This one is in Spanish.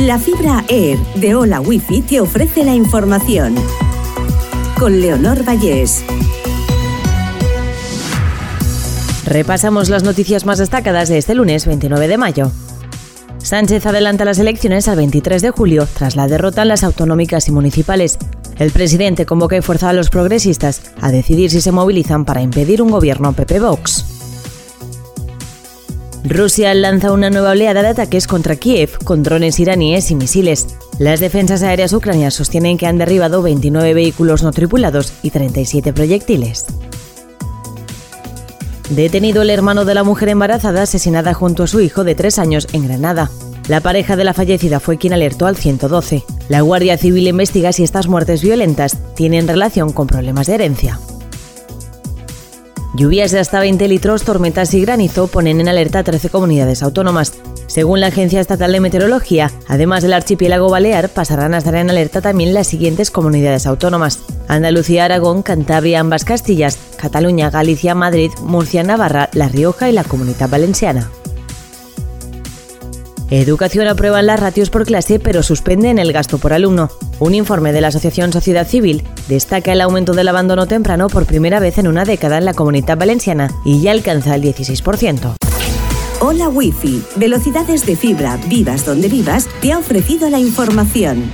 La fibra Air de Hola Wifi te ofrece la información. Con Leonor Vallés. Repasamos las noticias más destacadas de este lunes 29 de mayo. Sánchez adelanta las elecciones al 23 de julio tras la derrota en las autonómicas y municipales. El presidente convoca y fuerza a los progresistas a decidir si se movilizan para impedir un gobierno PP-Vox. Rusia lanza una nueva oleada de ataques contra Kiev con drones iraníes y misiles. Las defensas aéreas ucranianas sostienen que han derribado 29 vehículos no tripulados y 37 proyectiles. Detenido el hermano de la mujer embarazada asesinada junto a su hijo de tres años en Granada. La pareja de la fallecida fue quien alertó al 112. La Guardia Civil investiga si estas muertes violentas tienen relación con problemas de herencia. Lluvias de hasta 20 litros, tormentas y granizo ponen en alerta a 13 comunidades autónomas. Según la Agencia Estatal de Meteorología, además del archipiélago balear, pasarán a estar en alerta también las siguientes comunidades autónomas. Andalucía, Aragón, Cantabria, ambas Castillas, Cataluña, Galicia, Madrid, Murcia, Navarra, La Rioja y la Comunidad Valenciana. Educación aprueba las ratios por clase pero suspenden el gasto por alumno. Un informe de la Asociación Sociedad Civil destaca el aumento del abandono temprano por primera vez en una década en la comunidad valenciana y ya alcanza el 16%. Hola Wi-Fi, velocidades de fibra, vivas donde vivas, te ha ofrecido la información.